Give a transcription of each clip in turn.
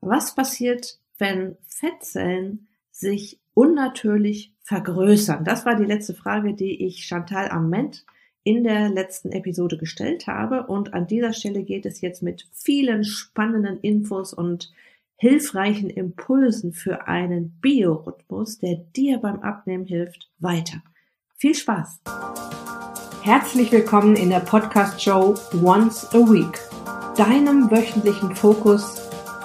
Was passiert, wenn Fettzellen sich unnatürlich vergrößern? Das war die letzte Frage, die ich Chantal Ament in der letzten Episode gestellt habe. Und an dieser Stelle geht es jetzt mit vielen spannenden Infos und hilfreichen Impulsen für einen Biorhythmus, der dir beim Abnehmen hilft, weiter. Viel Spaß! Herzlich willkommen in der Podcast-Show Once a Week, deinem wöchentlichen Fokus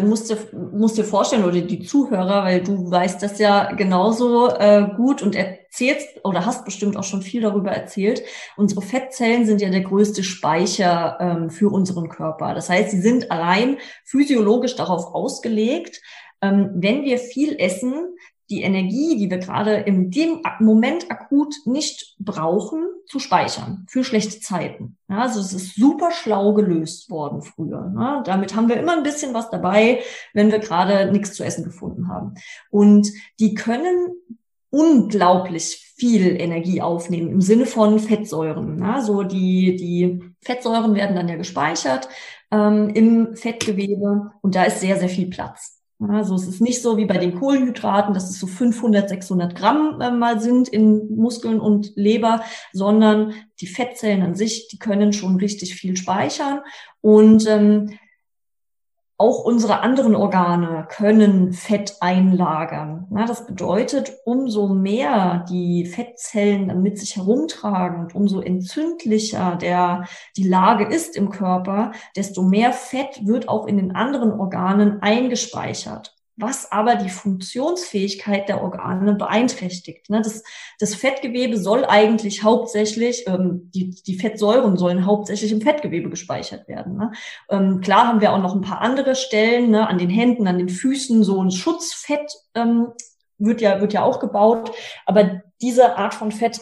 Du musst dir, musst dir vorstellen, oder die Zuhörer, weil du weißt das ja genauso äh, gut und erzählst oder hast bestimmt auch schon viel darüber erzählt. Unsere Fettzellen sind ja der größte Speicher ähm, für unseren Körper. Das heißt, sie sind allein physiologisch darauf ausgelegt, ähm, wenn wir viel essen, die Energie, die wir gerade in dem Moment akut nicht brauchen, zu speichern für schlechte Zeiten. Ja, also es ist super schlau gelöst worden früher. Ne? Damit haben wir immer ein bisschen was dabei, wenn wir gerade nichts zu essen gefunden haben. Und die können unglaublich viel Energie aufnehmen im Sinne von Fettsäuren. Ne? So die, die Fettsäuren werden dann ja gespeichert ähm, im Fettgewebe und da ist sehr, sehr viel Platz. Also es ist nicht so wie bei den Kohlenhydraten, dass es so 500, 600 Gramm äh, mal sind in Muskeln und Leber, sondern die Fettzellen an sich, die können schon richtig viel speichern. Und ähm, auch unsere anderen Organe können Fett einlagern. Na, das bedeutet, umso mehr die Fettzellen dann mit sich herumtragen und umso entzündlicher der, die Lage ist im Körper, desto mehr Fett wird auch in den anderen Organen eingespeichert was aber die Funktionsfähigkeit der Organe beeinträchtigt. Ne? Das, das Fettgewebe soll eigentlich hauptsächlich, ähm, die, die Fettsäuren sollen hauptsächlich im Fettgewebe gespeichert werden. Ne? Ähm, klar haben wir auch noch ein paar andere Stellen, ne? an den Händen, an den Füßen, so ein Schutzfett ähm, wird ja, wird ja auch gebaut. Aber diese Art von Fett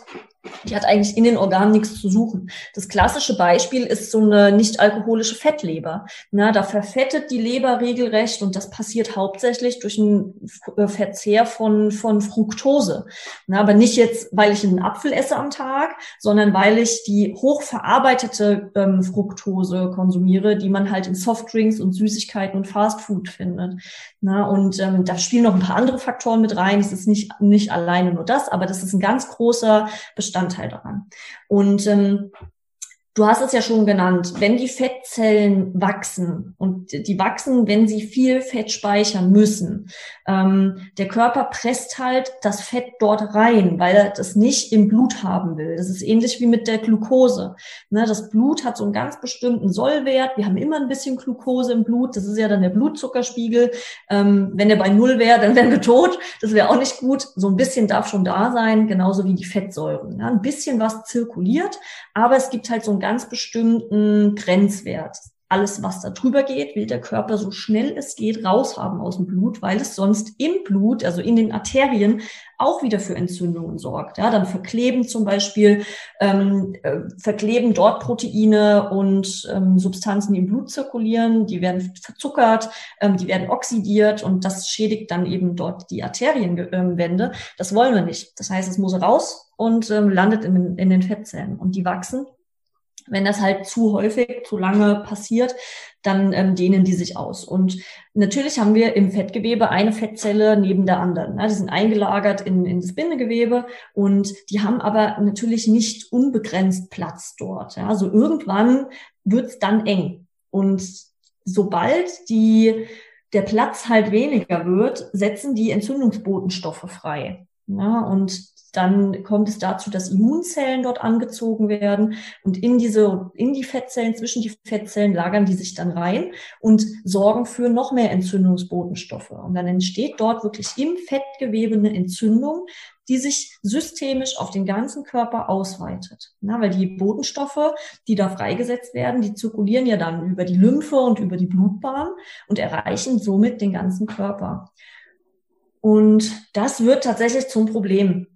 die hat eigentlich in den Organen nichts zu suchen. Das klassische Beispiel ist so eine nicht alkoholische Fettleber. Na, da verfettet die Leber regelrecht und das passiert hauptsächlich durch einen äh, Verzehr von, von Fructose. Na, aber nicht jetzt, weil ich einen Apfel esse am Tag, sondern weil ich die hochverarbeitete ähm, Fructose konsumiere, die man halt in Softdrinks und Süßigkeiten und Fastfood findet. Na, und ähm, da spielen noch ein paar andere Faktoren mit rein. Es ist nicht, nicht alleine nur das, aber das ist ein ganz großer Bestandteil daran. Und ähm, Du hast es ja schon genannt, wenn die Fettzellen wachsen und die wachsen, wenn sie viel Fett speichern müssen, ähm, der Körper presst halt das Fett dort rein, weil er das nicht im Blut haben will. Das ist ähnlich wie mit der Glucose. Ne, das Blut hat so einen ganz bestimmten Sollwert. Wir haben immer ein bisschen Glucose im Blut. Das ist ja dann der Blutzuckerspiegel. Ähm, wenn der bei Null wäre, dann wären wir tot. Das wäre auch nicht gut. So ein bisschen darf schon da sein, genauso wie die Fettsäuren. Ja, ein bisschen was zirkuliert, aber es gibt halt so ein ganz bestimmten Grenzwert. Alles, was da drüber geht, will der Körper so schnell es geht raushaben aus dem Blut, weil es sonst im Blut, also in den Arterien, auch wieder für Entzündungen sorgt. Ja, dann verkleben zum Beispiel, ähm, äh, verkleben dort Proteine und ähm, Substanzen, die im Blut zirkulieren, die werden verzuckert, ähm, die werden oxidiert und das schädigt dann eben dort die Arterienwände. Das wollen wir nicht. Das heißt, es muss raus und ähm, landet in, in den Fettzellen und die wachsen wenn das halt zu häufig, zu lange passiert, dann ähm, dehnen die sich aus. Und natürlich haben wir im Fettgewebe eine Fettzelle neben der anderen. Ne? Die sind eingelagert in, in das Bindegewebe und die haben aber natürlich nicht unbegrenzt Platz dort. Ja? Also irgendwann wird's dann eng. Und sobald die, der Platz halt weniger wird, setzen die Entzündungsbotenstoffe frei. Ja, und dann kommt es dazu, dass Immunzellen dort angezogen werden und in diese, in die Fettzellen, zwischen die Fettzellen lagern die sich dann rein und sorgen für noch mehr Entzündungsbotenstoffe. Und dann entsteht dort wirklich im Fettgewebe eine Entzündung, die sich systemisch auf den ganzen Körper ausweitet. Na, weil die Botenstoffe, die da freigesetzt werden, die zirkulieren ja dann über die Lymphe und über die Blutbahn und erreichen somit den ganzen Körper. Und das wird tatsächlich zum Problem.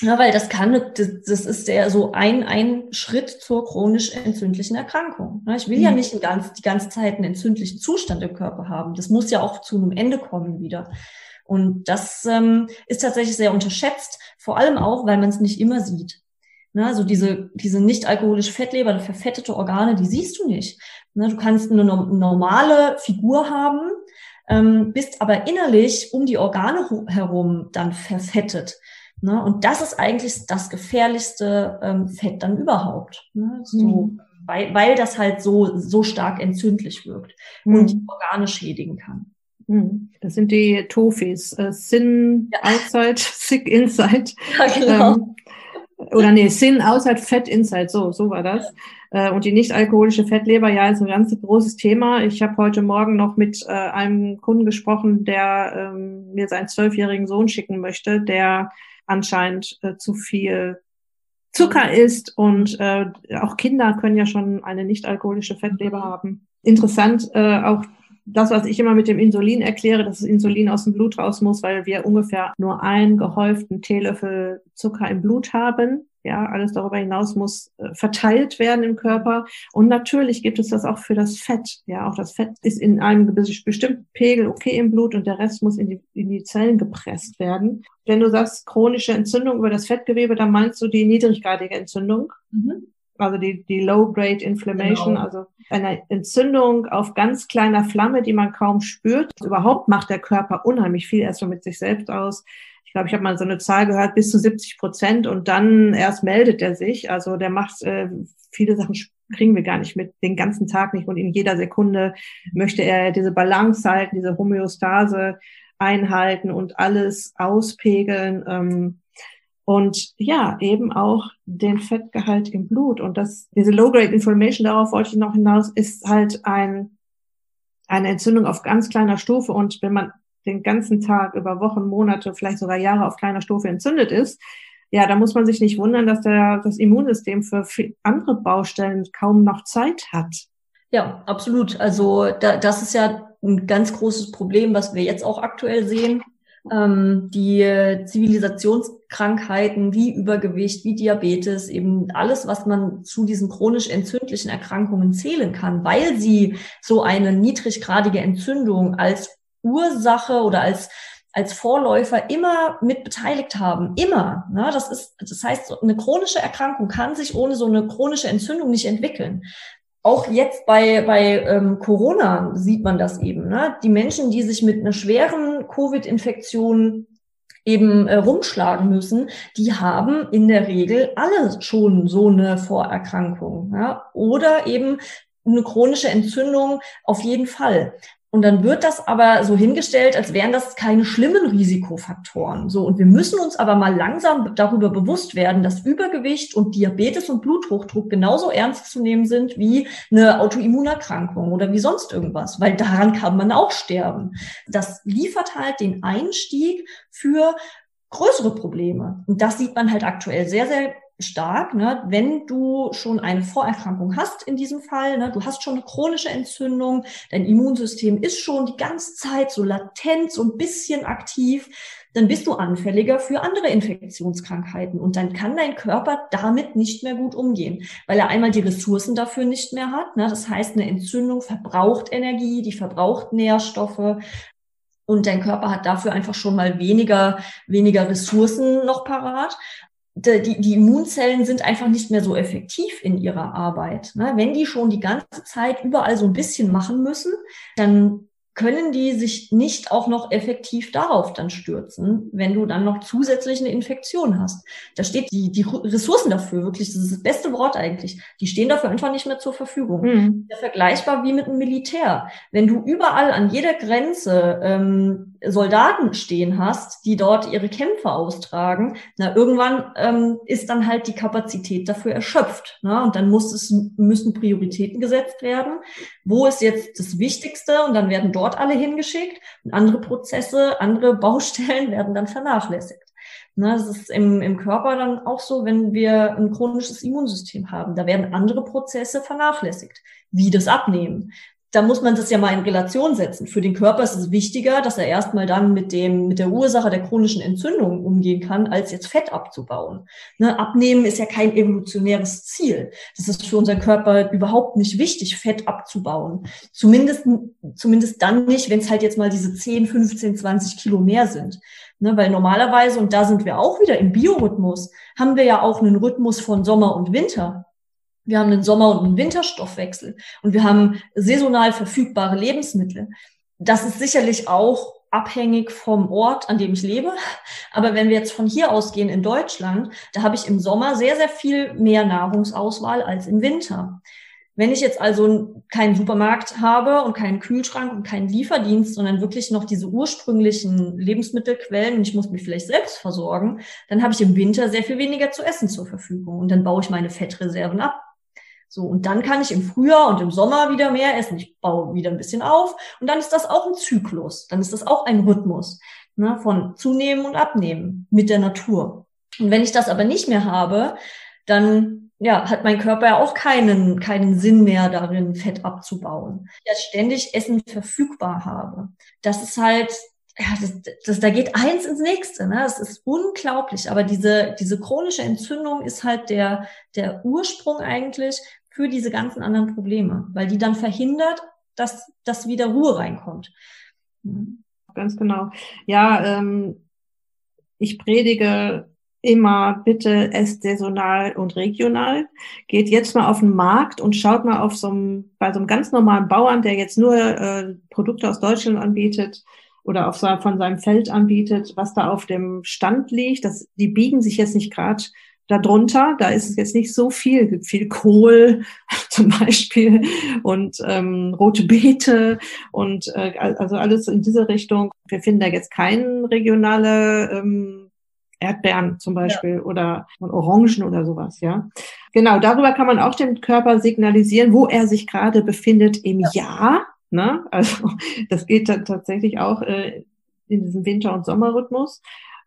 Ja, weil das kann, das, ist der so ein, ein Schritt zur chronisch entzündlichen Erkrankung. Ich will ja mhm. nicht ganz, die ganze Zeit einen entzündlichen Zustand im Körper haben. Das muss ja auch zu einem Ende kommen wieder. Und das ähm, ist tatsächlich sehr unterschätzt, vor allem auch, weil man es nicht immer sieht. Ne, also diese, diese nicht alkoholische Fettleber, verfettete Organe, die siehst du nicht. Ne, du kannst eine normale Figur haben, ähm, bist aber innerlich um die Organe herum dann verfettet. Ne? Und das ist eigentlich das gefährlichste ähm, Fett dann überhaupt. Ne? So, mhm. weil, weil das halt so, so stark entzündlich wirkt mhm. und die Organe schädigen kann. Mhm. Das sind die Tofis. Äh, Sin ja. outside, sick inside. Ja, genau. Ähm, oder nee, Sin outside, fat inside. So, so war das. Äh, und die nicht alkoholische Fettleber, ja, ist ein ganz großes Thema. Ich habe heute Morgen noch mit äh, einem Kunden gesprochen, der ähm, mir seinen zwölfjährigen Sohn schicken möchte, der anscheinend äh, zu viel Zucker isst und äh, auch Kinder können ja schon eine nicht alkoholische Fettleber haben. Interessant äh, auch das, was ich immer mit dem Insulin erkläre, dass das Insulin aus dem Blut raus muss, weil wir ungefähr nur einen gehäuften Teelöffel Zucker im Blut haben. Ja, alles darüber hinaus muss äh, verteilt werden im Körper. Und natürlich gibt es das auch für das Fett. Ja, auch das Fett ist in einem bestimmten Pegel okay im Blut und der Rest muss in die, in die Zellen gepresst werden. Wenn du sagst chronische Entzündung über das Fettgewebe, dann meinst du die niedriggradige Entzündung. Mhm also die, die Low-Grade Inflammation, genau. also eine Entzündung auf ganz kleiner Flamme, die man kaum spürt. Überhaupt macht der Körper unheimlich viel erstmal mit sich selbst aus. Ich glaube, ich habe mal so eine Zahl gehört, bis zu 70 Prozent und dann erst meldet er sich. Also der macht äh, viele Sachen kriegen wir gar nicht mit, den ganzen Tag nicht und in jeder Sekunde möchte er diese Balance halten, diese Homöostase einhalten und alles auspegeln. Ähm, und ja, eben auch den Fettgehalt im Blut. Und das, diese Low-Grade Inflammation, darauf wollte ich noch hinaus, ist halt ein, eine Entzündung auf ganz kleiner Stufe. Und wenn man den ganzen Tag über Wochen, Monate, vielleicht sogar Jahre auf kleiner Stufe entzündet ist, ja, da muss man sich nicht wundern, dass der, das Immunsystem für andere Baustellen kaum noch Zeit hat. Ja, absolut. Also da, das ist ja ein ganz großes Problem, was wir jetzt auch aktuell sehen ähm, die Zivilisationskrankheiten wie Übergewicht, wie Diabetes, eben alles, was man zu diesen chronisch entzündlichen Erkrankungen zählen kann, weil sie so eine niedriggradige Entzündung als Ursache oder als als Vorläufer immer mit beteiligt haben. Immer. Ne? Das ist, das heißt, eine chronische Erkrankung kann sich ohne so eine chronische Entzündung nicht entwickeln auch jetzt bei, bei ähm, Corona sieht man das eben. Ne? Die Menschen, die sich mit einer schweren Covid-Infektion eben äh, rumschlagen müssen, die haben in der Regel alle schon so eine Vorerkrankung. Ja? Oder eben eine chronische Entzündung auf jeden Fall. Und dann wird das aber so hingestellt, als wären das keine schlimmen Risikofaktoren. So. Und wir müssen uns aber mal langsam darüber bewusst werden, dass Übergewicht und Diabetes und Bluthochdruck genauso ernst zu nehmen sind wie eine Autoimmunerkrankung oder wie sonst irgendwas, weil daran kann man auch sterben. Das liefert halt den Einstieg für größere Probleme. Und das sieht man halt aktuell sehr, sehr stark, ne? wenn du schon eine Vorerkrankung hast in diesem Fall, ne? du hast schon eine chronische Entzündung, dein Immunsystem ist schon die ganze Zeit so latent, so ein bisschen aktiv, dann bist du anfälliger für andere Infektionskrankheiten und dann kann dein Körper damit nicht mehr gut umgehen, weil er einmal die Ressourcen dafür nicht mehr hat. Ne? Das heißt, eine Entzündung verbraucht Energie, die verbraucht Nährstoffe, und dein Körper hat dafür einfach schon mal weniger, weniger Ressourcen noch parat die, die Immunzellen sind einfach nicht mehr so effektiv in ihrer Arbeit. Ne? Wenn die schon die ganze Zeit überall so ein bisschen machen müssen, dann können die sich nicht auch noch effektiv darauf dann stürzen, wenn du dann noch zusätzlich eine Infektion hast. Da steht die, die Ressourcen dafür, wirklich, das ist das beste Wort eigentlich, die stehen dafür einfach nicht mehr zur Verfügung. Mhm. Ja vergleichbar wie mit einem Militär. Wenn du überall an jeder Grenze ähm, Soldaten stehen hast, die dort ihre Kämpfe austragen, na, irgendwann ähm, ist dann halt die Kapazität dafür erschöpft. Ne? Und dann muss es, müssen Prioritäten gesetzt werden. Wo ist jetzt das Wichtigste? Und dann werden dort alle hingeschickt und andere Prozesse, andere Baustellen werden dann vernachlässigt. Ne, das ist im, im Körper dann auch so, wenn wir ein chronisches Immunsystem haben. Da werden andere Prozesse vernachlässigt, wie das Abnehmen da muss man das ja mal in Relation setzen. Für den Körper ist es wichtiger, dass er erstmal dann mit dem, mit der Ursache der chronischen Entzündung umgehen kann, als jetzt Fett abzubauen. Ne, abnehmen ist ja kein evolutionäres Ziel. Das ist für unseren Körper überhaupt nicht wichtig, Fett abzubauen. Zumindest, zumindest dann nicht, wenn es halt jetzt mal diese 10, 15, 20 Kilo mehr sind. Ne, weil normalerweise, und da sind wir auch wieder im Biorhythmus, haben wir ja auch einen Rhythmus von Sommer und Winter. Wir haben einen Sommer- und einen Winterstoffwechsel und wir haben saisonal verfügbare Lebensmittel. Das ist sicherlich auch abhängig vom Ort, an dem ich lebe. Aber wenn wir jetzt von hier ausgehen in Deutschland, da habe ich im Sommer sehr, sehr viel mehr Nahrungsauswahl als im Winter. Wenn ich jetzt also keinen Supermarkt habe und keinen Kühlschrank und keinen Lieferdienst, sondern wirklich noch diese ursprünglichen Lebensmittelquellen und ich muss mich vielleicht selbst versorgen, dann habe ich im Winter sehr viel weniger zu essen zur Verfügung und dann baue ich meine Fettreserven ab. So, und dann kann ich im Frühjahr und im Sommer wieder mehr essen. Ich baue wieder ein bisschen auf und dann ist das auch ein Zyklus. Dann ist das auch ein Rhythmus ne, von zunehmen und abnehmen mit der Natur. Und wenn ich das aber nicht mehr habe, dann ja, hat mein Körper ja auch keinen, keinen Sinn mehr darin, Fett abzubauen. Ja, ständig Essen verfügbar habe. Das ist halt ja, das, das, da geht eins ins nächste. Ne? Das ist unglaublich. Aber diese, diese chronische Entzündung ist halt der, der Ursprung eigentlich für diese ganzen anderen Probleme, weil die dann verhindert, dass, dass wieder Ruhe reinkommt. Mhm. Ganz genau. Ja, ähm, ich predige immer bitte esst saisonal und regional. Geht jetzt mal auf den Markt und schaut mal auf so einem, bei so einem ganz normalen Bauern, der jetzt nur äh, Produkte aus Deutschland anbietet, oder auf, von seinem Feld anbietet, was da auf dem Stand liegt. Das, die biegen sich jetzt nicht gerade darunter. Da ist es jetzt nicht so viel. Es gibt viel Kohl zum Beispiel und ähm, rote Beete und äh, also alles in diese Richtung. Wir finden da jetzt keine regionale ähm, Erdbeeren zum Beispiel ja. oder Orangen oder sowas, ja. Genau, darüber kann man auch dem Körper signalisieren, wo er sich gerade befindet im ja. Jahr Ne? Also das geht dann tatsächlich auch äh, in diesem Winter- und Sommerrhythmus.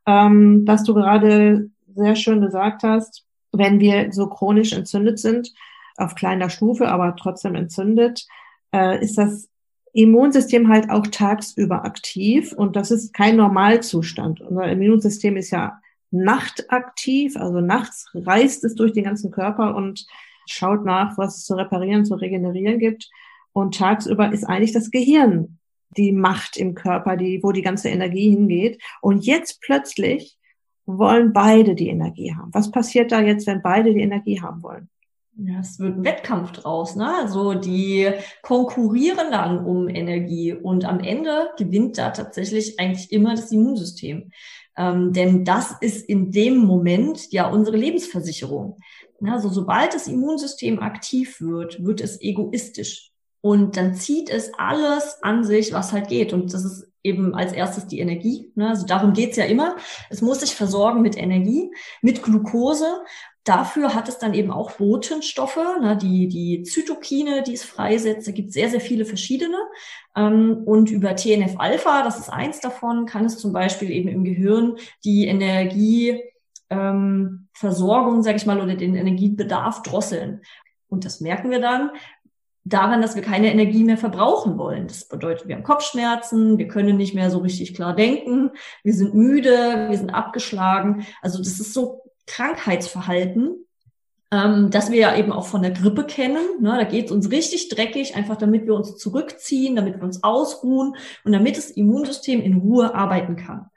Ähm, was du gerade sehr schön gesagt hast, wenn wir so chronisch entzündet sind, auf kleiner Stufe, aber trotzdem entzündet, äh, ist das Immunsystem halt auch tagsüber aktiv und das ist kein Normalzustand. Unser Immunsystem ist ja nachtaktiv, also nachts reist es durch den ganzen Körper und schaut nach, was es zu reparieren, zu regenerieren gibt. Und tagsüber ist eigentlich das Gehirn die Macht im Körper, die, wo die ganze Energie hingeht. Und jetzt plötzlich wollen beide die Energie haben. Was passiert da jetzt, wenn beide die Energie haben wollen? Ja, es wird ein Wettkampf draus, ne? Also die konkurrieren dann um Energie und am Ende gewinnt da tatsächlich eigentlich immer das Immunsystem. Ähm, denn das ist in dem Moment ja unsere Lebensversicherung. Also sobald das Immunsystem aktiv wird, wird es egoistisch. Und dann zieht es alles an sich, was halt geht. Und das ist eben als erstes die Energie. Ne? Also darum geht's ja immer. Es muss sich versorgen mit Energie, mit Glucose. Dafür hat es dann eben auch Botenstoffe, ne? die, die Zytokine, die es freisetzt. Da gibt sehr, sehr viele verschiedene. Ähm, und über TNF-Alpha, das ist eins davon, kann es zum Beispiel eben im Gehirn die Energie ähm, sage ich mal, oder den Energiebedarf drosseln. Und das merken wir dann, daran, dass wir keine Energie mehr verbrauchen wollen. Das bedeutet, wir haben Kopfschmerzen, wir können nicht mehr so richtig klar denken, wir sind müde, wir sind abgeschlagen. Also das ist so Krankheitsverhalten, ähm, dass wir ja eben auch von der Grippe kennen. Ne? Da geht es uns richtig dreckig, einfach damit wir uns zurückziehen, damit wir uns ausruhen und damit das Immunsystem in Ruhe arbeiten kann.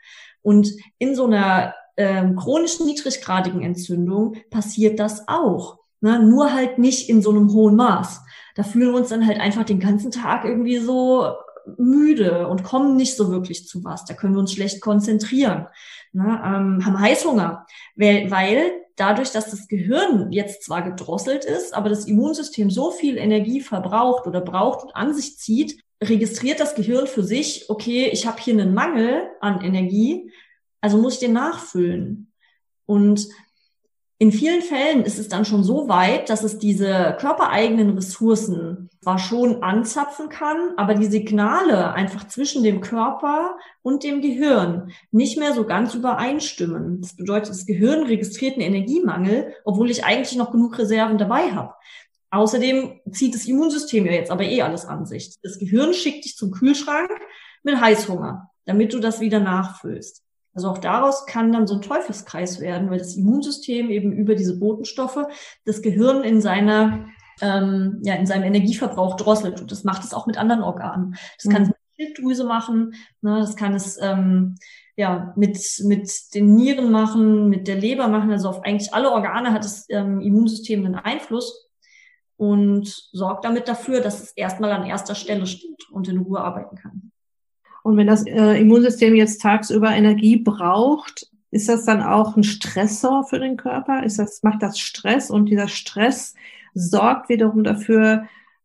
Und in so einer ähm, chronisch niedriggradigen Entzündung passiert das auch. Ne? Nur halt nicht in so einem hohen Maß da fühlen wir uns dann halt einfach den ganzen Tag irgendwie so müde und kommen nicht so wirklich zu was. Da können wir uns schlecht konzentrieren, ne, ähm, haben Heißhunger, weil, weil dadurch, dass das Gehirn jetzt zwar gedrosselt ist, aber das Immunsystem so viel Energie verbraucht oder braucht und an sich zieht, registriert das Gehirn für sich, okay, ich habe hier einen Mangel an Energie, also muss ich den nachfüllen. Und in vielen Fällen ist es dann schon so weit, dass es diese körpereigenen Ressourcen zwar schon anzapfen kann, aber die Signale einfach zwischen dem Körper und dem Gehirn nicht mehr so ganz übereinstimmen. Das bedeutet, das Gehirn registriert einen Energiemangel, obwohl ich eigentlich noch genug Reserven dabei habe. Außerdem zieht das Immunsystem ja jetzt aber eh alles an sich. Das Gehirn schickt dich zum Kühlschrank mit Heißhunger, damit du das wieder nachfüllst. Also auch daraus kann dann so ein Teufelskreis werden, weil das Immunsystem eben über diese Botenstoffe das Gehirn in seiner ähm, ja in seinem Energieverbrauch drosselt und das macht es auch mit anderen Organen. Das kann es mit der Schilddrüse machen, ne, das kann es ähm, ja mit mit den Nieren machen, mit der Leber machen. Also auf eigentlich alle Organe hat das ähm, Immunsystem einen Einfluss und sorgt damit dafür, dass es erstmal an erster Stelle steht und in Ruhe arbeiten kann. Und wenn das äh, Immunsystem jetzt tagsüber Energie braucht, ist das dann auch ein Stressor für den Körper? Ist das, macht das Stress und dieser Stress sorgt wiederum dafür,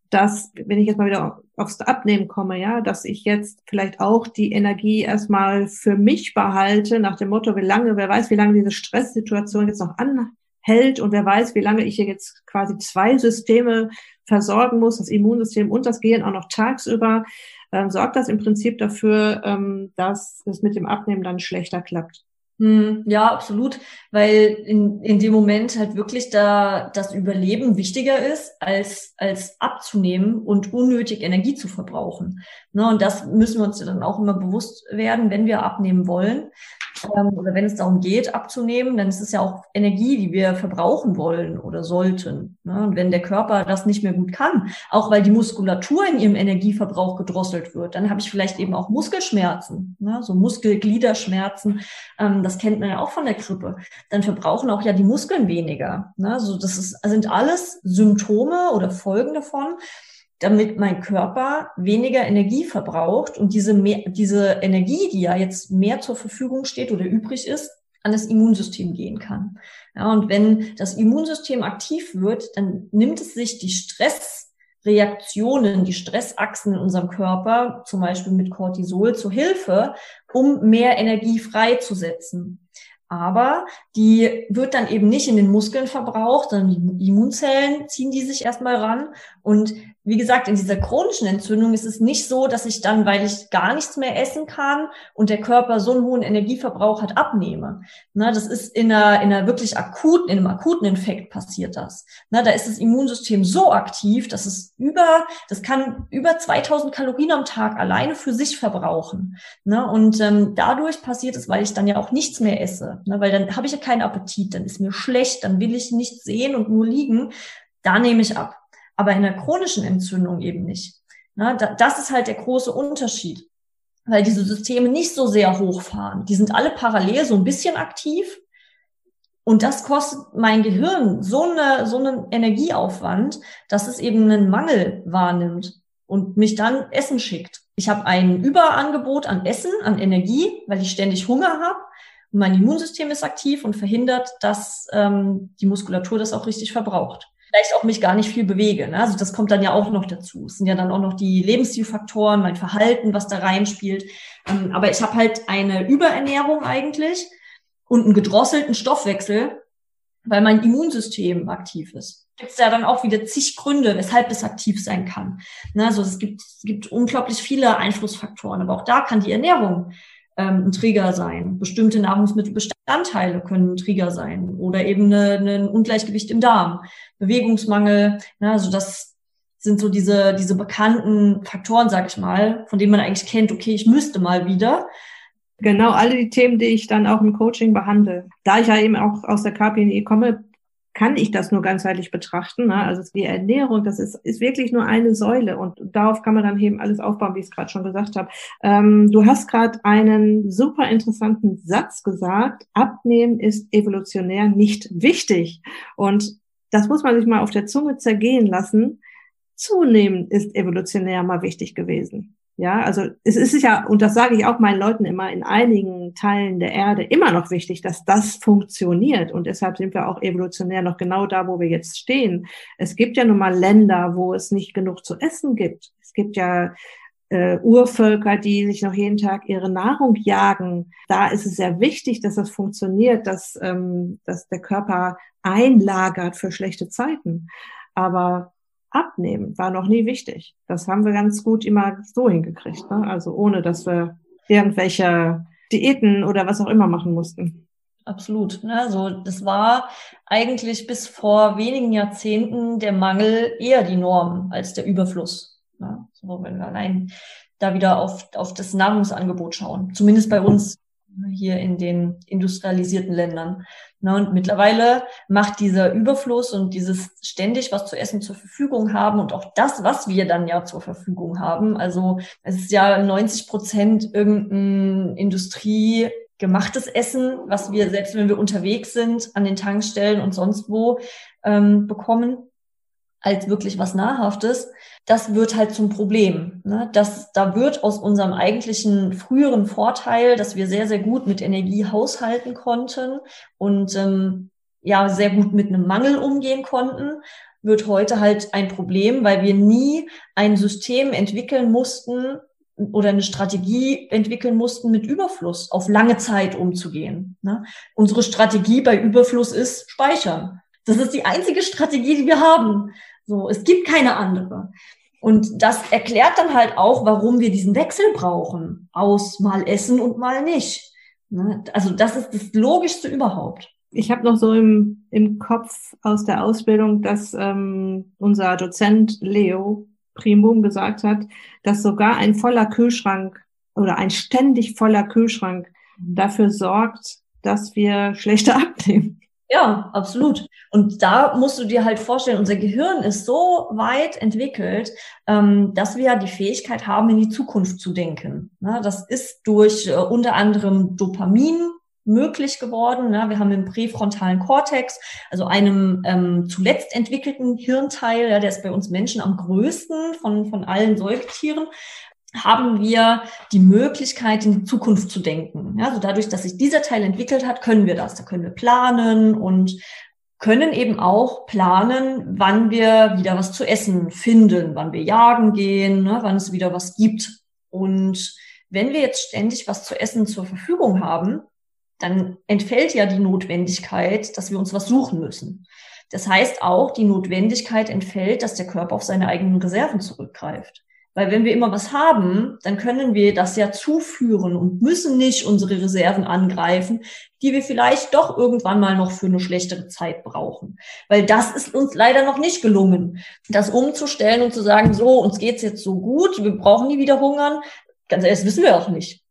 dass, wenn ich jetzt mal wieder aufs Abnehmen komme, ja, dass ich jetzt vielleicht auch die Energie erstmal für mich behalte, nach dem Motto, wie lange, wer weiß, wie lange diese Stresssituation jetzt noch anhält und wer weiß, wie lange ich hier jetzt quasi zwei Systeme versorgen muss, das Immunsystem und das Gehirn auch noch tagsüber ähm, sorgt das im Prinzip dafür, ähm, dass es mit dem Abnehmen dann schlechter klappt. Hm, ja, absolut, weil in, in dem Moment halt wirklich da das Überleben wichtiger ist, als, als abzunehmen und unnötig Energie zu verbrauchen. Ne, und das müssen wir uns dann auch immer bewusst werden, wenn wir abnehmen wollen ähm, oder wenn es darum geht, abzunehmen, dann ist es ja auch Energie, die wir verbrauchen wollen oder sollten. Ne? Und wenn der Körper das nicht mehr gut kann, auch weil die Muskulatur in ihrem Energieverbrauch gedrosselt wird, dann habe ich vielleicht eben auch Muskelschmerzen, ne? so Muskelgliederschmerzen. Ähm, das kennt man ja auch von der Grippe. Dann verbrauchen auch ja die Muskeln weniger. Ne? Also das ist, sind alles Symptome oder Folgen davon damit mein Körper weniger Energie verbraucht und diese, mehr, diese Energie, die ja jetzt mehr zur Verfügung steht oder übrig ist, an das Immunsystem gehen kann. Ja, und wenn das Immunsystem aktiv wird, dann nimmt es sich die Stressreaktionen, die Stressachsen in unserem Körper, zum Beispiel mit Cortisol, zu Hilfe, um mehr Energie freizusetzen. Aber die wird dann eben nicht in den Muskeln verbraucht, sondern die Immunzellen ziehen die sich erstmal ran und wie gesagt, in dieser chronischen Entzündung ist es nicht so, dass ich dann, weil ich gar nichts mehr essen kann und der Körper so einen hohen Energieverbrauch hat, abnehme. Na, das ist in einer, in einer wirklich akuten, in einem akuten Infekt passiert das. Na, da ist das Immunsystem so aktiv, dass es über, das kann über 2000 Kalorien am Tag alleine für sich verbrauchen. Na, und ähm, dadurch passiert es, weil ich dann ja auch nichts mehr esse. Na, weil dann habe ich ja keinen Appetit, dann ist mir schlecht, dann will ich nichts sehen und nur liegen. Da nehme ich ab aber in der chronischen Entzündung eben nicht. Na, das ist halt der große Unterschied, weil diese Systeme nicht so sehr hochfahren. Die sind alle parallel so ein bisschen aktiv. Und das kostet mein Gehirn so, eine, so einen Energieaufwand, dass es eben einen Mangel wahrnimmt und mich dann Essen schickt. Ich habe ein Überangebot an Essen, an Energie, weil ich ständig Hunger habe. Mein Immunsystem ist aktiv und verhindert, dass ähm, die Muskulatur das auch richtig verbraucht vielleicht auch mich gar nicht viel bewege. Ne? Also das kommt dann ja auch noch dazu. Es sind ja dann auch noch die Lebensstilfaktoren, mein Verhalten, was da reinspielt. Ähm, aber ich habe halt eine Überernährung eigentlich und einen gedrosselten Stoffwechsel, weil mein Immunsystem aktiv ist. Gibt es ja dann auch wieder zig Gründe, weshalb es aktiv sein kann. Ne? Also es gibt, es gibt unglaublich viele Einflussfaktoren, aber auch da kann die Ernährung ähm, ein Trigger sein. Bestimmte Nahrungsmittelbestandteile können ein Trigger sein oder eben ein Ungleichgewicht im Darm, Bewegungsmangel. Ne, also das sind so diese, diese bekannten Faktoren, sag ich mal, von denen man eigentlich kennt, okay, ich müsste mal wieder. Genau, alle die Themen, die ich dann auch im Coaching behandle. Da ich ja eben auch aus der KPNE komme, kann ich das nur ganzheitlich betrachten. Ne? Also die Ernährung, das ist, ist wirklich nur eine Säule und darauf kann man dann eben alles aufbauen, wie ich es gerade schon gesagt habe. Ähm, du hast gerade einen super interessanten Satz gesagt. Abnehmen ist evolutionär nicht wichtig. Und das muss man sich mal auf der Zunge zergehen lassen. Zunehmen ist evolutionär mal wichtig gewesen. Ja, also es ist ja, und das sage ich auch meinen Leuten immer, in einigen Teilen der Erde immer noch wichtig, dass das funktioniert. Und deshalb sind wir auch evolutionär noch genau da, wo wir jetzt stehen. Es gibt ja nun mal Länder, wo es nicht genug zu essen gibt. Es gibt ja äh, Urvölker, die sich noch jeden Tag ihre Nahrung jagen. Da ist es sehr wichtig, dass das funktioniert, dass, ähm, dass der Körper einlagert für schlechte Zeiten. Aber Abnehmen war noch nie wichtig. Das haben wir ganz gut immer so hingekriegt. Ne? Also ohne, dass wir irgendwelche Diäten oder was auch immer machen mussten. absolut. Ne? So, das war eigentlich bis vor wenigen Jahrzehnten der Mangel eher die Norm als der Überfluss. Ne? So, wenn wir allein da wieder auf, auf das Nahrungsangebot schauen. Zumindest bei uns hier in den industrialisierten Ländern. Na, und mittlerweile macht dieser Überfluss und dieses ständig was zu essen zur Verfügung haben und auch das, was wir dann ja zur Verfügung haben. Also es ist ja 90 Prozent irgendein Industrie gemachtes Essen, was wir selbst wenn wir unterwegs sind an den Tankstellen und sonst wo ähm, bekommen als wirklich was Nahrhaftes, das wird halt zum Problem. Ne? Das, da wird aus unserem eigentlichen früheren Vorteil, dass wir sehr, sehr gut mit Energie haushalten konnten und ähm, ja sehr gut mit einem Mangel umgehen konnten, wird heute halt ein Problem, weil wir nie ein System entwickeln mussten oder eine Strategie entwickeln mussten, mit Überfluss auf lange Zeit umzugehen. Ne? Unsere Strategie bei Überfluss ist Speichern. Das ist die einzige Strategie, die wir haben. So, es gibt keine andere. Und das erklärt dann halt auch, warum wir diesen Wechsel brauchen aus mal essen und mal nicht. Ne? Also das ist das Logischste überhaupt. Ich habe noch so im, im Kopf aus der Ausbildung, dass ähm, unser Dozent Leo Primum gesagt hat, dass sogar ein voller Kühlschrank oder ein ständig voller Kühlschrank dafür sorgt, dass wir schlechter abnehmen. Ja, absolut. Und da musst du dir halt vorstellen, unser Gehirn ist so weit entwickelt, ähm, dass wir die Fähigkeit haben, in die Zukunft zu denken. Na, das ist durch äh, unter anderem Dopamin möglich geworden. Ne? Wir haben im präfrontalen Kortex, also einem ähm, zuletzt entwickelten Hirnteil, der ist bei uns Menschen am größten von, von allen Säugetieren, haben wir die Möglichkeit, in die Zukunft zu denken. Ja, also dadurch, dass sich dieser Teil entwickelt hat, können wir das. Da können wir planen und können eben auch planen, wann wir wieder was zu essen finden, wann wir jagen gehen, ne, wann es wieder was gibt. Und wenn wir jetzt ständig was zu essen zur Verfügung haben, dann entfällt ja die Notwendigkeit, dass wir uns was suchen müssen. Das heißt auch, die Notwendigkeit entfällt, dass der Körper auf seine eigenen Reserven zurückgreift. Weil wenn wir immer was haben, dann können wir das ja zuführen und müssen nicht unsere Reserven angreifen, die wir vielleicht doch irgendwann mal noch für eine schlechtere Zeit brauchen. Weil das ist uns leider noch nicht gelungen, das umzustellen und zu sagen, so, uns geht's jetzt so gut, wir brauchen nie wieder hungern. Ganz ehrlich, das wissen wir auch nicht.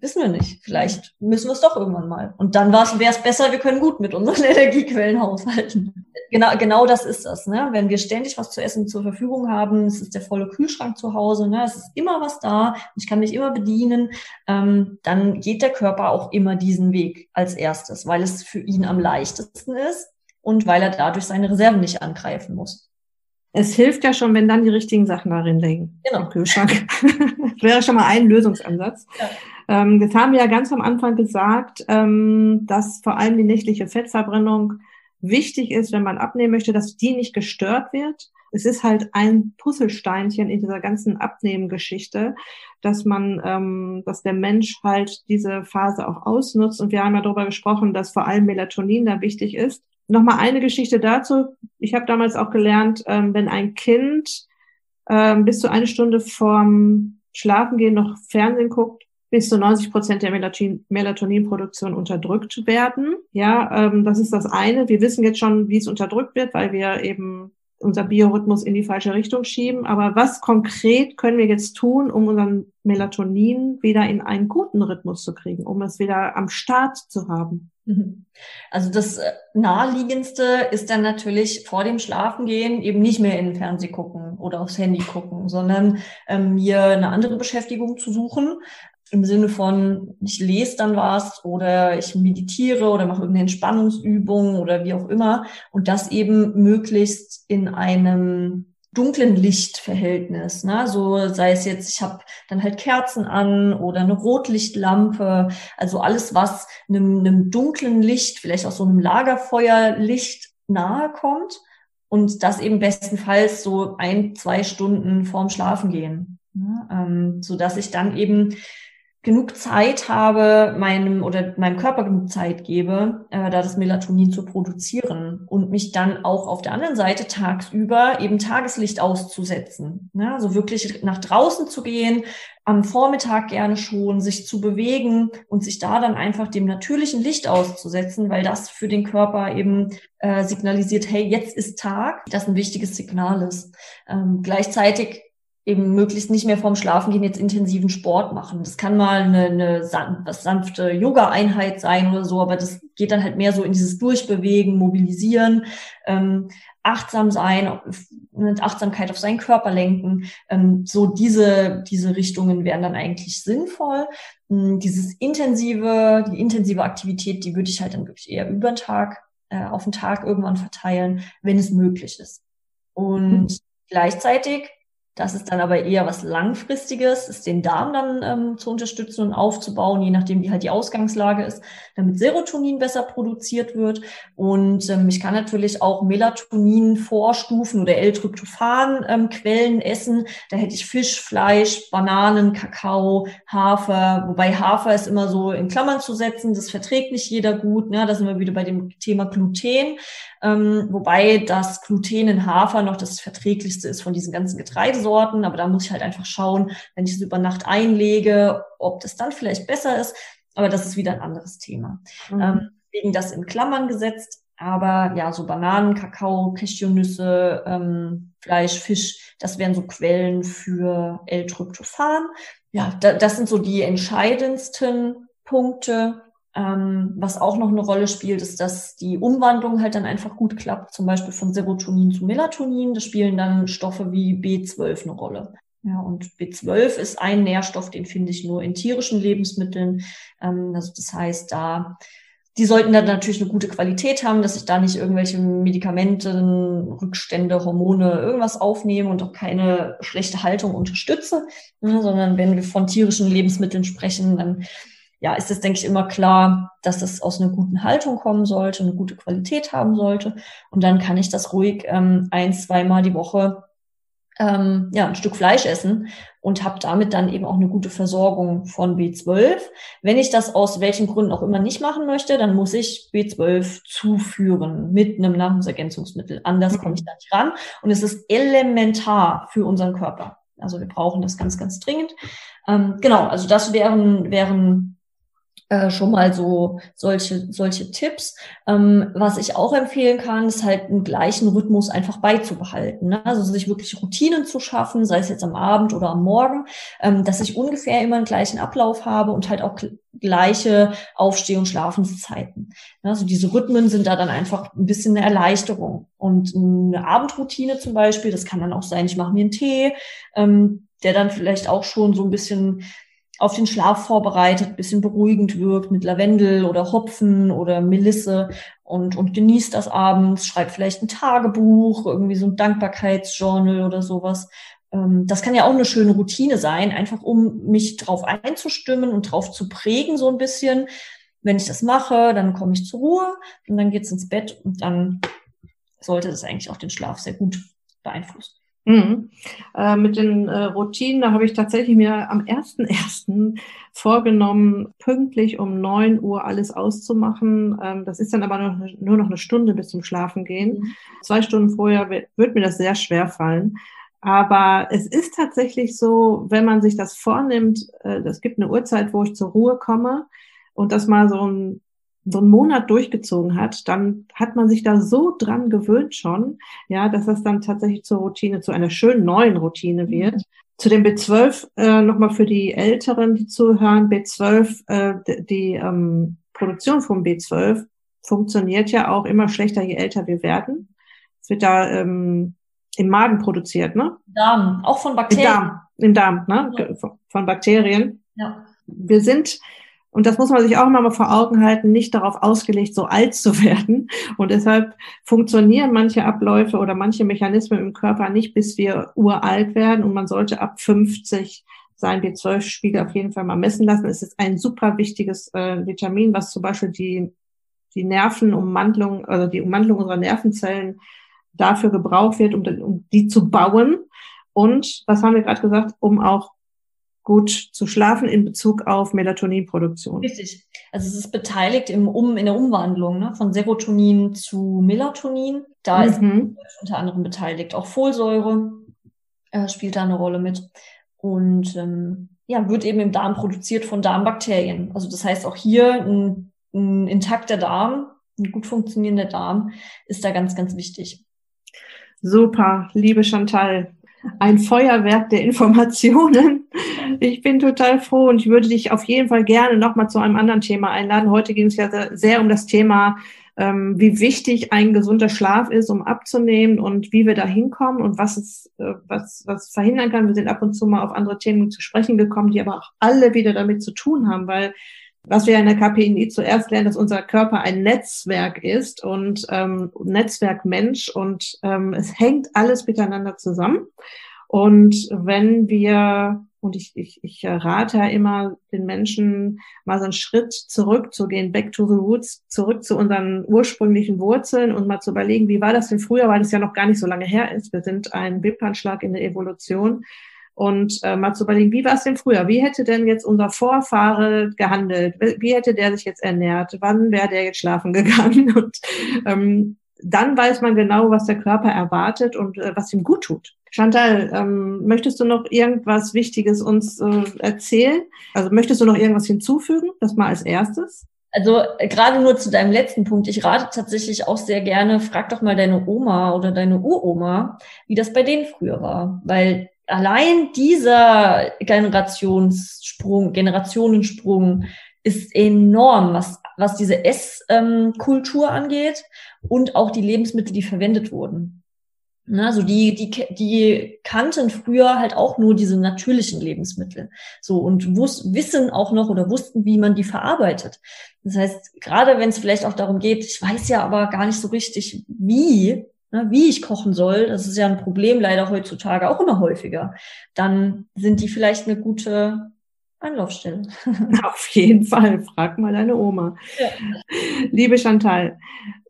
Wissen wir nicht. Vielleicht müssen wir es doch irgendwann mal. Und dann wäre es besser, wir können gut mit unseren Energiequellen haushalten. Genau, genau das ist das. Ne? Wenn wir ständig was zu essen zur Verfügung haben, es ist der volle Kühlschrank zu Hause, ne? es ist immer was da, ich kann mich immer bedienen, ähm, dann geht der Körper auch immer diesen Weg als erstes, weil es für ihn am leichtesten ist und weil er dadurch seine Reserven nicht angreifen muss. Es hilft ja schon, wenn dann die richtigen Sachen darin liegen. Genau. Im Kühlschrank. das wäre schon mal ein Lösungsansatz. Ja. Ähm, das haben wir ja ganz am Anfang gesagt, ähm, dass vor allem die nächtliche Fettverbrennung wichtig ist, wenn man abnehmen möchte, dass die nicht gestört wird. Es ist halt ein Puzzlesteinchen in dieser ganzen Abnehmengeschichte, dass man, ähm, dass der Mensch halt diese Phase auch ausnutzt. Und wir haben ja darüber gesprochen, dass vor allem Melatonin da wichtig ist nochmal eine Geschichte dazu. Ich habe damals auch gelernt, ähm, wenn ein Kind ähm, bis zu eine Stunde vorm Schlafengehen noch Fernsehen guckt, bis zu 90 Prozent der Melatonin Melatoninproduktion unterdrückt werden. Ja, ähm, das ist das eine. Wir wissen jetzt schon, wie es unterdrückt wird, weil wir eben unser Biorhythmus in die falsche Richtung schieben. Aber was konkret können wir jetzt tun, um unseren Melatonin wieder in einen guten Rhythmus zu kriegen, um es wieder am Start zu haben? Mhm. Also das äh, naheliegendste ist dann natürlich vor dem Schlafengehen eben nicht mehr in den Fernseh gucken oder aufs Handy gucken, sondern ähm, mir eine andere Beschäftigung zu suchen. Im Sinne von, ich lese dann was oder ich meditiere oder mache irgendeine Entspannungsübung oder wie auch immer. Und das eben möglichst in einem dunklen Lichtverhältnis. Ne? So sei es jetzt, ich habe dann halt Kerzen an oder eine Rotlichtlampe, also alles, was einem, einem dunklen Licht, vielleicht auch so einem Lagerfeuerlicht nahe kommt und das eben bestenfalls so ein, zwei Stunden vorm Schlafen gehen. Ne? Ähm, so dass ich dann eben genug Zeit habe, meinem oder meinem Körper genug Zeit gebe, äh, da das Melatonin zu produzieren und mich dann auch auf der anderen Seite tagsüber eben Tageslicht auszusetzen. Ja, also wirklich nach draußen zu gehen, am Vormittag gerne schon, sich zu bewegen und sich da dann einfach dem natürlichen Licht auszusetzen, weil das für den Körper eben äh, signalisiert, hey, jetzt ist Tag, das ein wichtiges Signal ist. Ähm, gleichzeitig eben möglichst nicht mehr vorm Schlafengehen jetzt intensiven Sport machen. Das kann mal eine, eine sanfte Yoga-Einheit sein oder so, aber das geht dann halt mehr so in dieses Durchbewegen, Mobilisieren, ähm, achtsam sein, mit Achtsamkeit auf seinen Körper lenken. Ähm, so diese, diese Richtungen wären dann eigentlich sinnvoll. Ähm, dieses intensive, die intensive Aktivität, die würde ich halt dann wirklich eher über den Tag, äh, auf den Tag irgendwann verteilen, wenn es möglich ist. Und mhm. gleichzeitig das ist dann aber eher was Langfristiges, ist den Darm dann ähm, zu unterstützen und aufzubauen, je nachdem, wie halt die Ausgangslage ist, damit Serotonin besser produziert wird. Und ähm, ich kann natürlich auch Melatonin vorstufen oder L-Tryptophan-Quellen ähm, essen. Da hätte ich Fisch, Fleisch, Bananen, Kakao, Hafer. Wobei Hafer ist immer so in Klammern zu setzen. Das verträgt nicht jeder gut. Ne? Da sind wir wieder bei dem Thema Gluten. Ähm, wobei das Gluten in Hafer noch das verträglichste ist von diesen ganzen Getreidesorten. Aber da muss ich halt einfach schauen, wenn ich es über Nacht einlege, ob das dann vielleicht besser ist. Aber das ist wieder ein anderes Thema. Mhm. Ähm, wegen das in Klammern gesetzt. Aber ja, so Bananen, Kakao, Cashewnüsse, ähm, Fleisch, Fisch, das wären so Quellen für L-Tryptophan. Ja, da, das sind so die entscheidendsten Punkte. Ähm, was auch noch eine Rolle spielt, ist, dass die Umwandlung halt dann einfach gut klappt, zum Beispiel von Serotonin zu Melatonin. Da spielen dann Stoffe wie B12 eine Rolle. Ja, und B12 ist ein Nährstoff, den finde ich nur in tierischen Lebensmitteln. Ähm, also das heißt, da die sollten dann natürlich eine gute Qualität haben, dass ich da nicht irgendwelche Medikamente, Rückstände, Hormone, irgendwas aufnehme und auch keine schlechte Haltung unterstütze, ne, sondern wenn wir von tierischen Lebensmitteln sprechen, dann ja, ist es, denke ich, immer klar, dass das aus einer guten Haltung kommen sollte, eine gute Qualität haben sollte. Und dann kann ich das ruhig ähm, ein, zweimal die Woche ähm, ja, ein Stück Fleisch essen und habe damit dann eben auch eine gute Versorgung von B12. Wenn ich das aus welchen Gründen auch immer nicht machen möchte, dann muss ich B12 zuführen mit einem Nahrungsergänzungsmittel. Anders komme ich da nicht ran. Und es ist elementar für unseren Körper. Also wir brauchen das ganz, ganz dringend. Ähm, genau, also das wären, wären äh, schon mal so solche solche Tipps. Ähm, was ich auch empfehlen kann, ist halt einen gleichen Rhythmus einfach beizubehalten. Ne? Also sich wirklich Routinen zu schaffen, sei es jetzt am Abend oder am Morgen, ähm, dass ich ungefähr immer einen gleichen Ablauf habe und halt auch gleiche Aufsteh- und Schlafenszeiten. Also diese Rhythmen sind da dann einfach ein bisschen eine Erleichterung. Und eine Abendroutine zum Beispiel, das kann dann auch sein, ich mache mir einen Tee, ähm, der dann vielleicht auch schon so ein bisschen auf den Schlaf vorbereitet, bisschen beruhigend wirkt mit Lavendel oder Hopfen oder Melisse und, und genießt das abends, schreibt vielleicht ein Tagebuch, irgendwie so ein Dankbarkeitsjournal oder sowas. Ähm, das kann ja auch eine schöne Routine sein, einfach um mich drauf einzustimmen und drauf zu prägen so ein bisschen. Wenn ich das mache, dann komme ich zur Ruhe und dann geht's ins Bett und dann sollte das eigentlich auch den Schlaf sehr gut beeinflussen. Mhm. Äh, mit den äh, Routinen, da habe ich tatsächlich mir am 1.1. vorgenommen, pünktlich um 9 Uhr alles auszumachen. Ähm, das ist dann aber noch, nur noch eine Stunde bis zum Schlafen gehen. Mhm. Zwei Stunden vorher wird mir das sehr schwer fallen. Aber es ist tatsächlich so, wenn man sich das vornimmt, äh, es gibt eine Uhrzeit, wo ich zur Ruhe komme und das mal so ein so einen Monat durchgezogen hat, dann hat man sich da so dran gewöhnt schon, ja, dass das dann tatsächlich zur Routine, zu einer schönen neuen Routine mhm. wird. Mhm. Zu dem B12 äh, nochmal für die Älteren, die zuhören, B12, äh, die ähm, Produktion vom B12 funktioniert ja auch immer schlechter, je älter wir werden. Es wird da ähm, im Magen produziert, ne? Darm, auch von Bakterien. Im Darm, im Darm ne? Ja. Von, von Bakterien. Ja. Wir sind und das muss man sich auch mal vor Augen halten, nicht darauf ausgelegt, so alt zu werden. Und deshalb funktionieren manche Abläufe oder manche Mechanismen im Körper nicht, bis wir uralt werden. Und man sollte ab 50 sein B12-Spiegel auf jeden Fall mal messen lassen. Es ist ein super wichtiges äh, Vitamin, was zum Beispiel die, die Nervenumwandlung, also die Umwandlung unserer Nervenzellen dafür gebraucht wird, um, um die zu bauen. Und, was haben wir gerade gesagt, um auch gut zu schlafen in Bezug auf Melatoninproduktion. Richtig. Also es ist beteiligt im um, in der Umwandlung ne, von Serotonin zu Melatonin. Da mhm. ist unter anderem beteiligt. Auch Folsäure äh, spielt da eine Rolle mit. Und ähm, ja, wird eben im Darm produziert von Darmbakterien. Also das heißt auch hier ein, ein intakter Darm, ein gut funktionierender Darm ist da ganz, ganz wichtig. Super, liebe Chantal, ein Feuerwerk der Informationen. Ich bin total froh und ich würde dich auf jeden Fall gerne nochmal zu einem anderen Thema einladen. Heute ging es ja sehr um das Thema, ähm, wie wichtig ein gesunder Schlaf ist, um abzunehmen und wie wir da hinkommen und was es, äh, was, was verhindern kann. Wir sind ab und zu mal auf andere Themen zu sprechen gekommen, die aber auch alle wieder damit zu tun haben, weil was wir in der KPNI zuerst lernen, dass unser Körper ein Netzwerk ist und ähm, Netzwerkmensch und ähm, es hängt alles miteinander zusammen. Und wenn wir, und ich, ich, ich rate ja immer den Menschen, mal so einen Schritt zurückzugehen, back to the roots, zurück zu unseren ursprünglichen Wurzeln und mal zu überlegen, wie war das denn früher, weil das ja noch gar nicht so lange her ist. Wir sind ein Wimpernschlag in der Evolution und äh, mal zu überlegen, wie war es denn früher? Wie hätte denn jetzt unser Vorfahre gehandelt? Wie hätte der sich jetzt ernährt? Wann wäre der jetzt schlafen gegangen? Und ähm, dann weiß man genau, was der Körper erwartet und äh, was ihm gut tut. Chantal, ähm, möchtest du noch irgendwas Wichtiges uns äh, erzählen? Also möchtest du noch irgendwas hinzufügen? Das mal als erstes. Also äh, gerade nur zu deinem letzten Punkt. Ich rate tatsächlich auch sehr gerne, frag doch mal deine Oma oder deine Uroma, wie das bei denen früher war. Weil allein dieser Generationssprung, Generationensprung ist enorm, was, was diese Esskultur angeht und auch die Lebensmittel, die verwendet wurden. Also die, die, die kannten früher halt auch nur diese natürlichen Lebensmittel. So und wus wissen auch noch oder wussten, wie man die verarbeitet. Das heißt, gerade wenn es vielleicht auch darum geht, ich weiß ja aber gar nicht so richtig, wie, ne, wie ich kochen soll, das ist ja ein Problem leider heutzutage auch immer häufiger, dann sind die vielleicht eine gute Anlaufstelle. Auf jeden Fall, frag mal deine Oma. Ja. Liebe Chantal,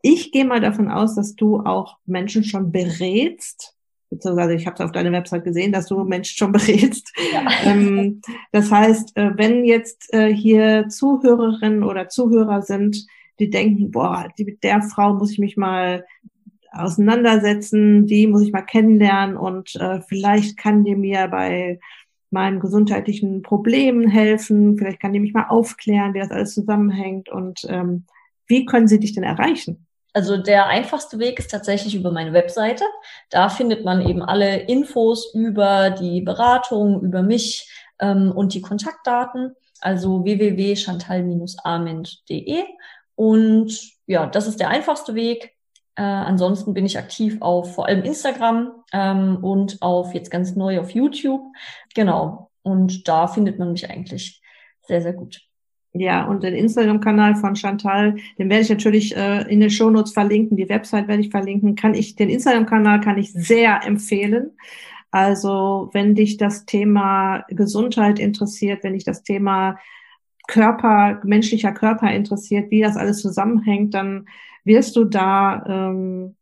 ich gehe mal davon aus, dass du auch Menschen schon berätst, beziehungsweise ich habe es auf deiner Website gesehen, dass du Menschen schon berätst. Ja. Ähm, das heißt, äh, wenn jetzt äh, hier Zuhörerinnen oder Zuhörer sind, die denken, boah, mit der Frau muss ich mich mal auseinandersetzen, die muss ich mal kennenlernen und äh, vielleicht kann die mir bei meinen gesundheitlichen Problemen helfen, vielleicht kann die mich mal aufklären, wie das alles zusammenhängt und ähm, wie können sie dich denn erreichen? Also der einfachste Weg ist tatsächlich über meine Webseite. Da findet man eben alle Infos über die Beratung, über mich ähm, und die Kontaktdaten. Also www.chantal-ament.de. Und ja, das ist der einfachste Weg. Äh, ansonsten bin ich aktiv auf vor allem Instagram ähm, und auf jetzt ganz neu auf YouTube. Genau. Und da findet man mich eigentlich sehr, sehr gut. Ja, und den Instagram-Kanal von Chantal, den werde ich natürlich äh, in den Shownotes verlinken. Die Website werde ich verlinken. Kann ich, den Instagram-Kanal kann ich sehr empfehlen. Also, wenn dich das Thema Gesundheit interessiert, wenn dich das Thema Körper, menschlicher Körper interessiert, wie das alles zusammenhängt, dann wirst du da ähm,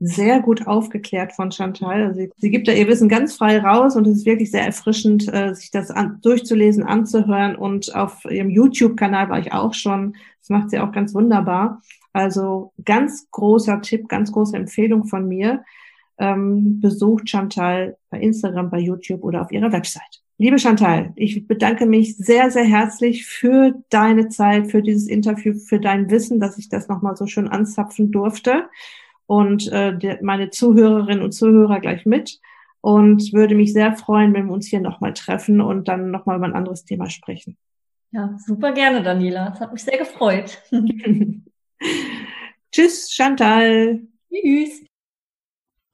sehr gut aufgeklärt von Chantal. Also sie, sie gibt da ihr Wissen ganz frei raus und es ist wirklich sehr erfrischend, äh, sich das an, durchzulesen, anzuhören. Und auf ihrem YouTube-Kanal war ich auch schon. Das macht sie auch ganz wunderbar. Also ganz großer Tipp, ganz große Empfehlung von mir. Ähm, besucht Chantal bei Instagram, bei YouTube oder auf ihrer Website. Liebe Chantal, ich bedanke mich sehr, sehr herzlich für deine Zeit, für dieses Interview, für dein Wissen, dass ich das nochmal so schön anzapfen durfte und äh, meine Zuhörerinnen und Zuhörer gleich mit und würde mich sehr freuen, wenn wir uns hier nochmal treffen und dann nochmal über ein anderes Thema sprechen. Ja, super gerne, Daniela. Es hat mich sehr gefreut. Tschüss, Chantal. Tschüss.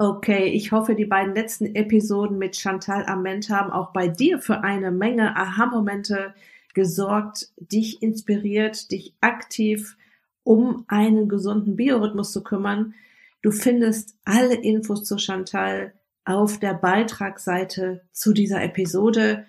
Okay, ich hoffe, die beiden letzten Episoden mit Chantal Ament haben auch bei dir für eine Menge Aha-Momente gesorgt, dich inspiriert, dich aktiv um einen gesunden Biorhythmus zu kümmern. Du findest alle Infos zu Chantal auf der Beitragsseite zu dieser Episode.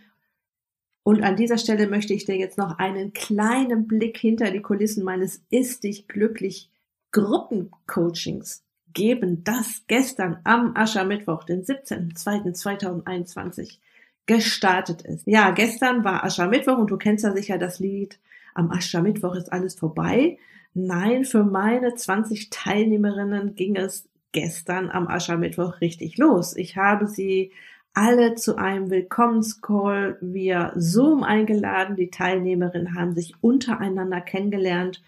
Und an dieser Stelle möchte ich dir jetzt noch einen kleinen Blick hinter die Kulissen meines Ist dich glücklich Gruppencoachings geben, das gestern am Aschermittwoch, den 17.02.2021 gestartet ist. Ja, gestern war Aschermittwoch und du kennst ja sicher das Lied Am Aschermittwoch ist alles vorbei. Nein, für meine 20 Teilnehmerinnen ging es gestern am Aschermittwoch richtig los. Ich habe sie alle zu einem Willkommenscall via Zoom eingeladen. Die Teilnehmerinnen haben sich untereinander kennengelernt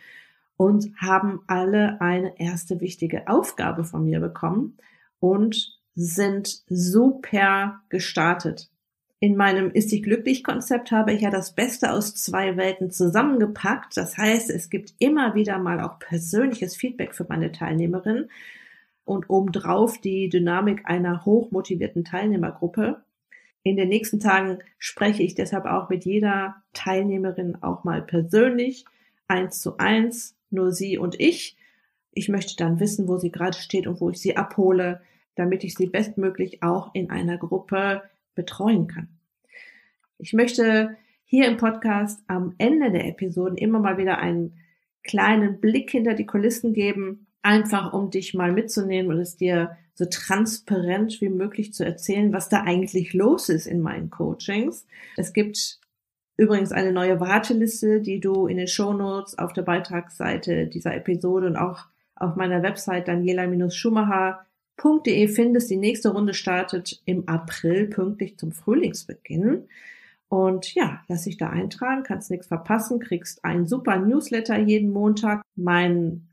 und haben alle eine erste wichtige Aufgabe von mir bekommen und sind super gestartet. In meinem Ist dich glücklich Konzept habe ich ja das Beste aus zwei Welten zusammengepackt. Das heißt, es gibt immer wieder mal auch persönliches Feedback für meine Teilnehmerinnen und obendrauf die Dynamik einer hochmotivierten Teilnehmergruppe. In den nächsten Tagen spreche ich deshalb auch mit jeder Teilnehmerin auch mal persönlich, eins zu eins, nur sie und ich. Ich möchte dann wissen, wo sie gerade steht und wo ich sie abhole, damit ich sie bestmöglich auch in einer Gruppe betreuen kann. Ich möchte hier im Podcast am Ende der Episoden immer mal wieder einen kleinen Blick hinter die Kulissen geben, einfach um dich mal mitzunehmen und es dir so transparent wie möglich zu erzählen, was da eigentlich los ist in meinen Coachings. Es gibt übrigens eine neue Warteliste, die du in den Shownotes auf der Beitragsseite dieser Episode und auch auf meiner Website daniela-schumacher www.frühlingsbeginn.de findest. Die nächste Runde startet im April pünktlich zum Frühlingsbeginn. Und ja, lass dich da eintragen, kannst nichts verpassen, kriegst einen super Newsletter jeden Montag. Mein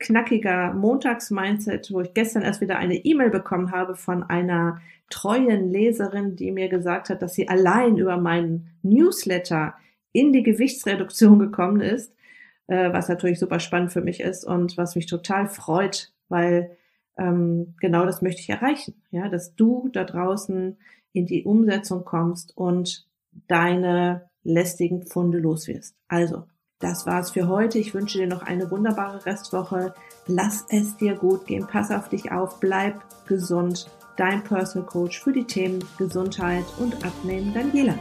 knackiger Montags-Mindset, wo ich gestern erst wieder eine E-Mail bekommen habe von einer treuen Leserin, die mir gesagt hat, dass sie allein über meinen Newsletter in die Gewichtsreduktion gekommen ist, äh, was natürlich super spannend für mich ist und was mich total freut, weil ähm, genau das möchte ich erreichen, ja, dass du da draußen in die Umsetzung kommst und deine lästigen Pfunde loswirst. Also, das war's für heute. Ich wünsche dir noch eine wunderbare Restwoche. Lass es dir gut gehen. Pass auf dich auf. Bleib gesund. Dein Personal Coach für die Themen Gesundheit und Abnehmen, Daniela.